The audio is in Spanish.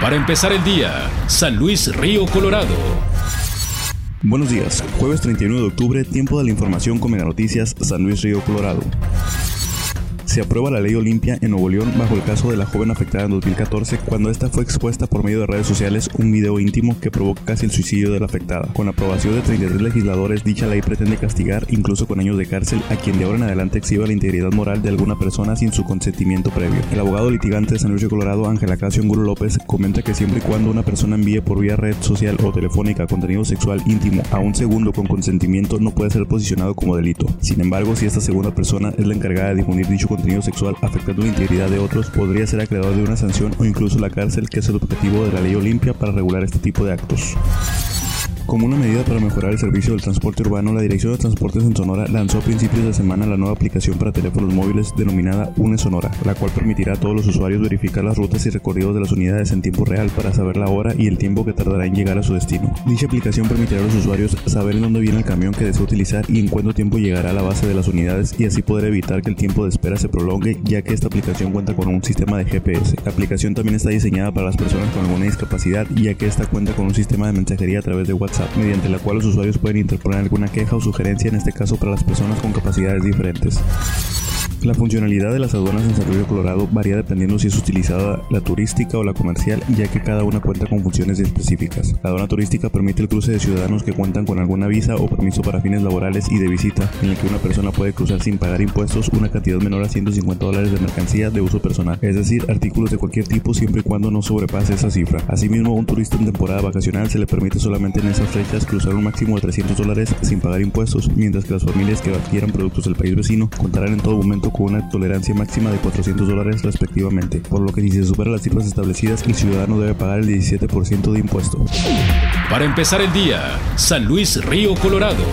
Para empezar el día, San Luis Río Colorado. Buenos días, jueves 31 de octubre, tiempo de la información con Mega Noticias, San Luis Río Colorado se aprueba la ley Olimpia en Nuevo León bajo el caso de la joven afectada en 2014 cuando esta fue expuesta por medio de redes sociales un video íntimo que provoca casi el suicidio de la afectada. Con la aprobación de 33 legisladores, dicha ley pretende castigar, incluso con años de cárcel, a quien de ahora en adelante exhiba la integridad moral de alguna persona sin su consentimiento previo. El abogado litigante de San Luis de Colorado, Ángel Acacio Angulo López, comenta que siempre y cuando una persona envíe por vía red social o telefónica contenido sexual íntimo a un segundo con consentimiento no puede ser posicionado como delito. Sin embargo, si esta segunda persona es la encargada de difundir dicho contenido sexual afectando la integridad de otros podría ser acreedor de una sanción o incluso la cárcel, que es el objetivo de la ley Olimpia para regular este tipo de actos. Como una medida para mejorar el servicio del transporte urbano, la Dirección de Transportes en Sonora lanzó a principios de semana la nueva aplicación para teléfonos móviles denominada UNE Sonora, la cual permitirá a todos los usuarios verificar las rutas y recorridos de las unidades en tiempo real para saber la hora y el tiempo que tardará en llegar a su destino. Dicha aplicación permitirá a los usuarios saber en dónde viene el camión que desea utilizar y en cuánto tiempo llegará a la base de las unidades y así poder evitar que el tiempo de espera se prolongue, ya que esta aplicación cuenta con un sistema de GPS. La aplicación también está diseñada para las personas con alguna discapacidad, ya que esta cuenta con un sistema de mensajería a través de WhatsApp mediante la cual los usuarios pueden interponer alguna queja o sugerencia, en este caso para las personas con capacidades diferentes. La funcionalidad de las aduanas en San Luis Colorado varía dependiendo si es utilizada la turística o la comercial, ya que cada una cuenta con funciones específicas. La aduana turística permite el cruce de ciudadanos que cuentan con alguna visa o permiso para fines laborales y de visita, en el que una persona puede cruzar sin pagar impuestos una cantidad menor a 150 dólares de mercancía de uso personal, es decir, artículos de cualquier tipo siempre y cuando no sobrepase esa cifra. Asimismo, a un turista en temporada vacacional se le permite solamente en esas fechas cruzar un máximo de 300 dólares sin pagar impuestos, mientras que las familias que adquieran productos del país vecino contarán en todo momento con una tolerancia máxima de 400 dólares respectivamente, por lo que si se superan las cifras establecidas, el ciudadano debe pagar el 17% de impuesto. Para empezar el día, San Luis Río Colorado.